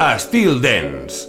I still dance.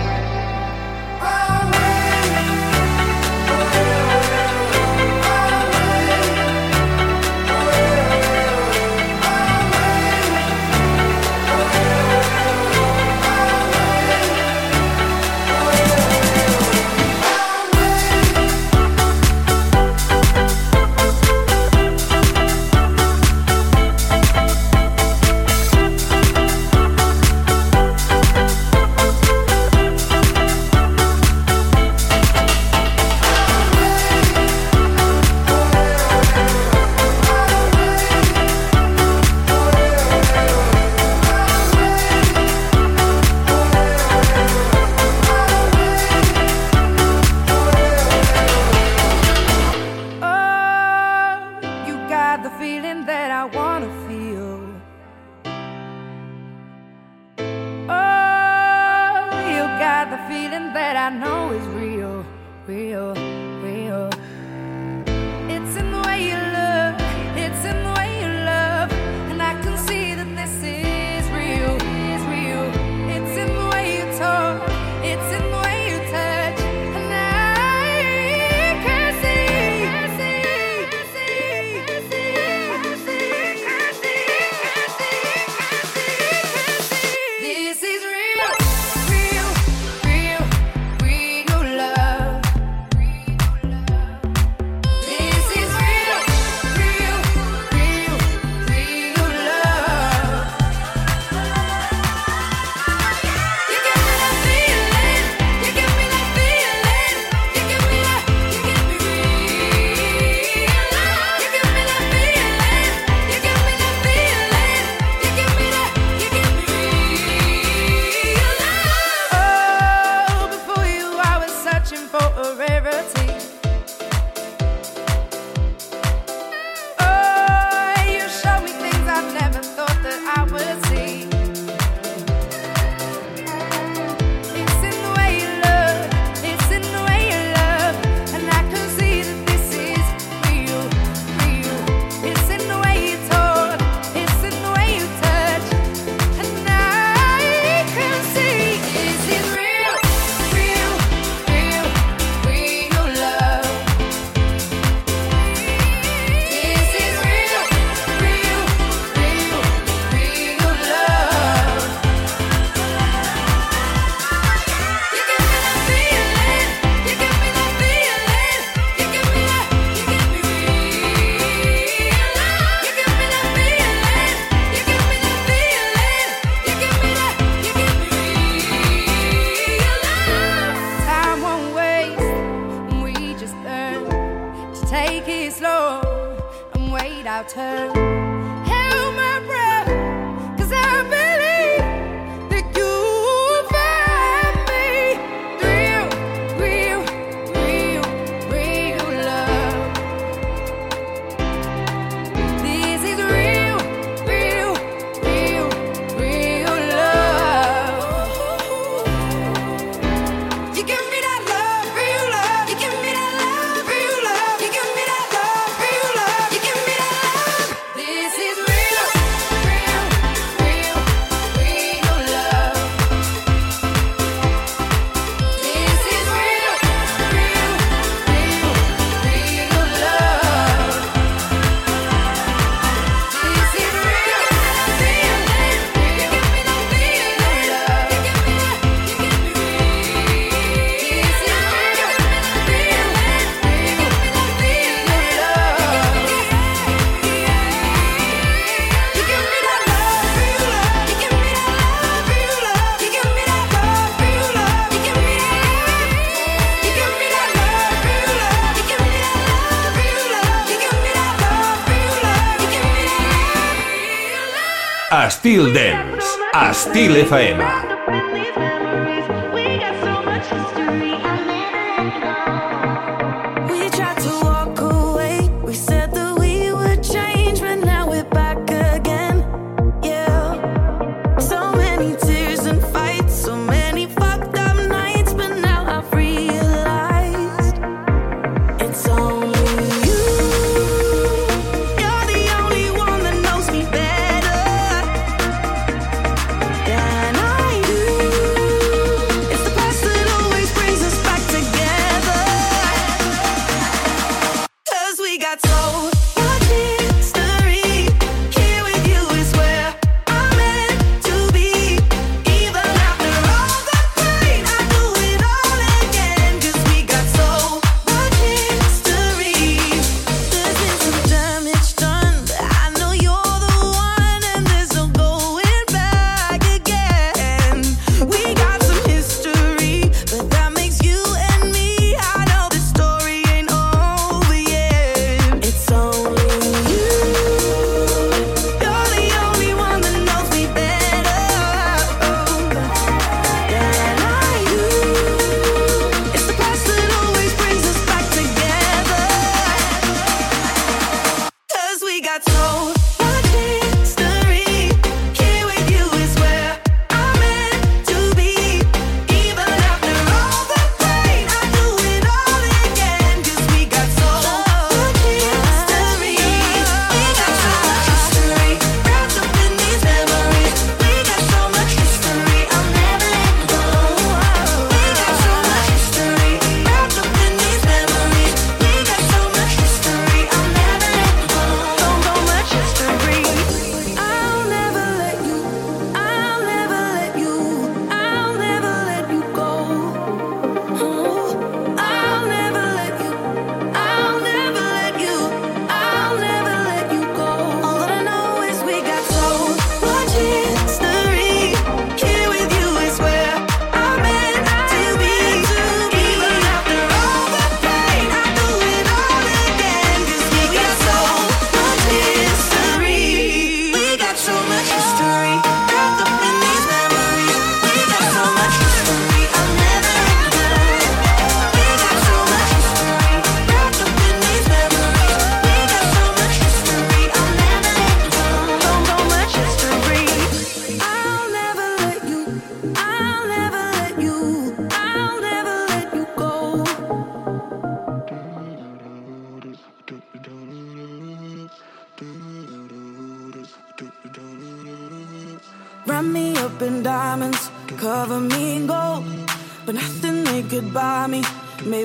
FM.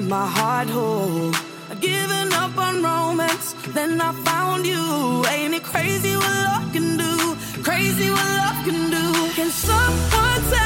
made my heart whole. I've given up on romance, then I found you. Ain't it crazy what love can do? Crazy what love can do. Can someone tell?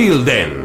Estil Dance.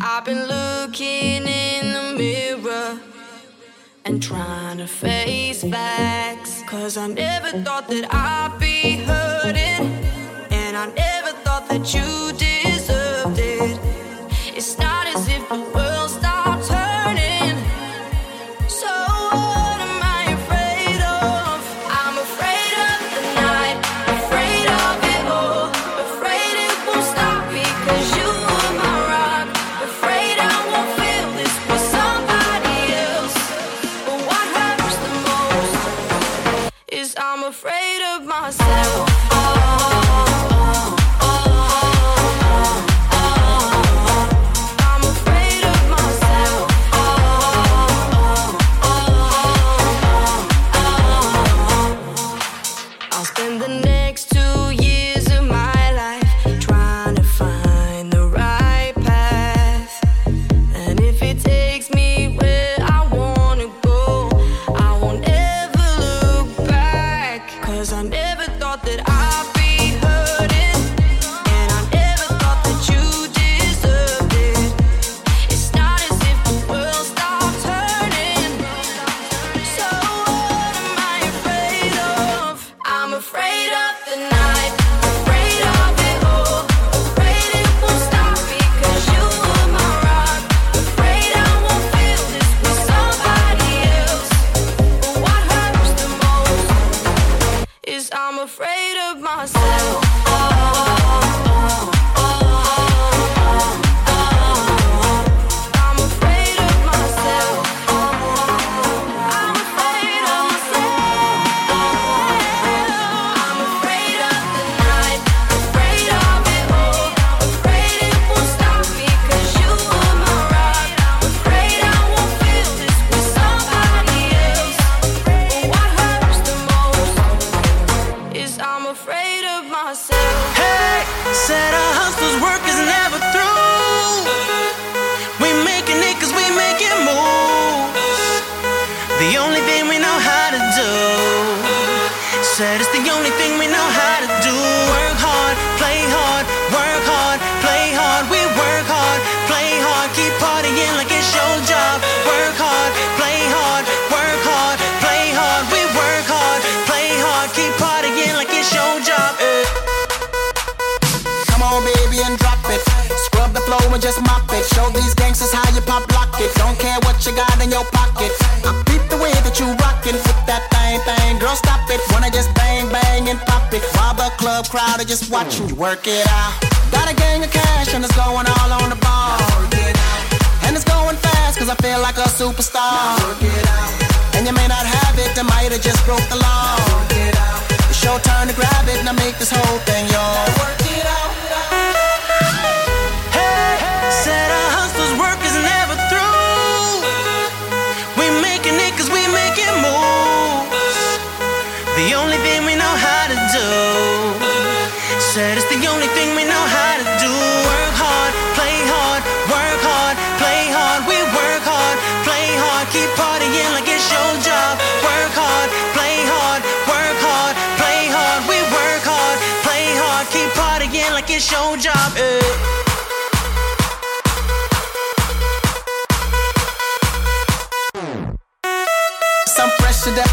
I've been looking in the mirror and trying to face facts. Cause I never thought that I'd be hurting, and I never thought that you did.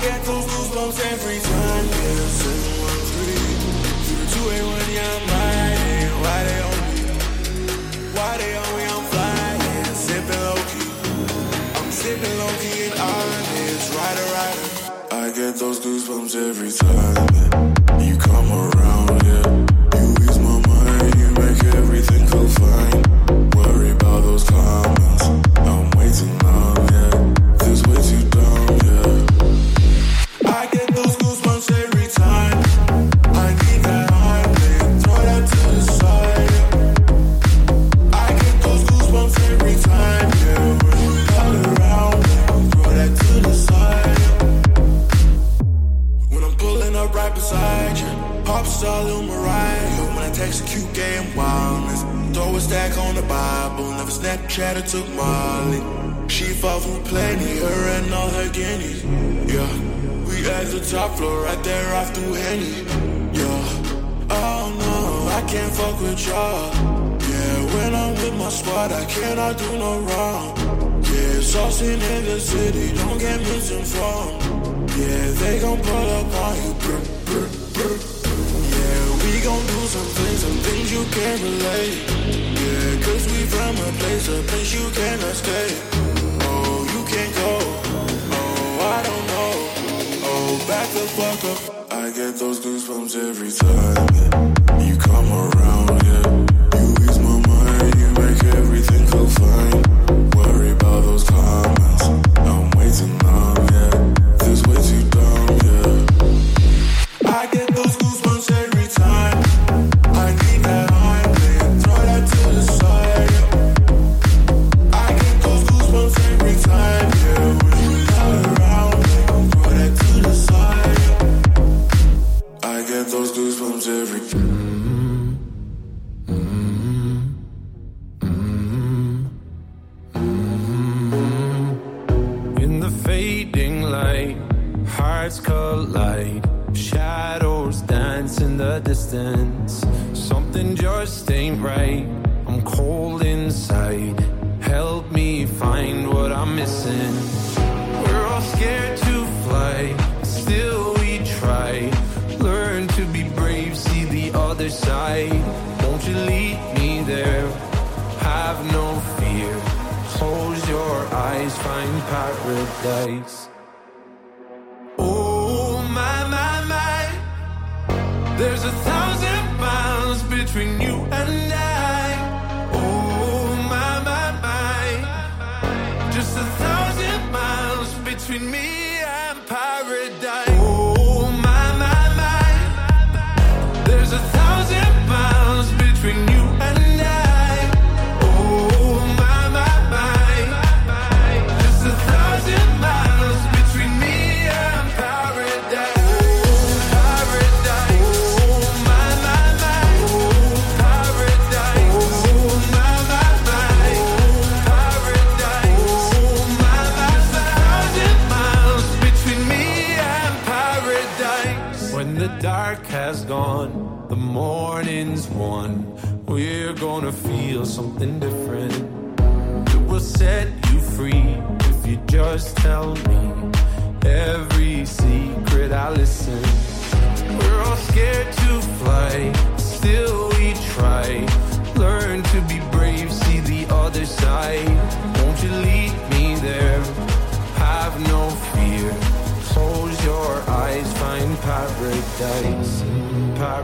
get those goosebumps every time. Yeah, 713. 281, yeah, I'm riding. Why they on me? Why they on me? I'm flying. Sipping low key. I'm sipping low key and honest. Rider, rider. I get those goosebumps every time. You come around, yeah. You ease my mind. You make everything feel fine. Worry about those comments. I'm waiting on execute game wildness. Throw a stack on the Bible, never Snapchat or took Molly. She fought for plenty, her and all her guineas. Yeah, we at the top floor, right there off through Henny. Yeah, oh no, I can't fuck with y'all. Yeah, when I'm with my squad, I cannot do no wrong. Yeah, saucing in the city, don't get misinformed. Yeah, they gon' pull up on you, bro some things, some things you can't relate. Yeah, cause we from a place, a place you cannot stay. Oh, you can't go. Oh, I don't know. Oh, back the fuck up. I get those goosebumps every time you come around. Yeah, you ease my mind, you make everything feel fine. Worry about those comments.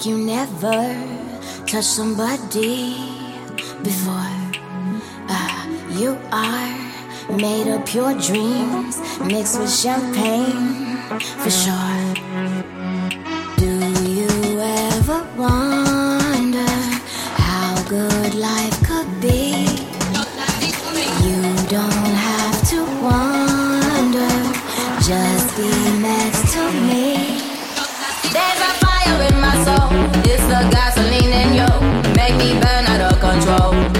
like you never touched somebody before. Uh, you are made of pure dreams mixed with champagne for sure. Do you ever wonder how good life could be? You don't have to wonder, just be next to me. There's a my soul. It's the gasoline in you. Make me burn out of control.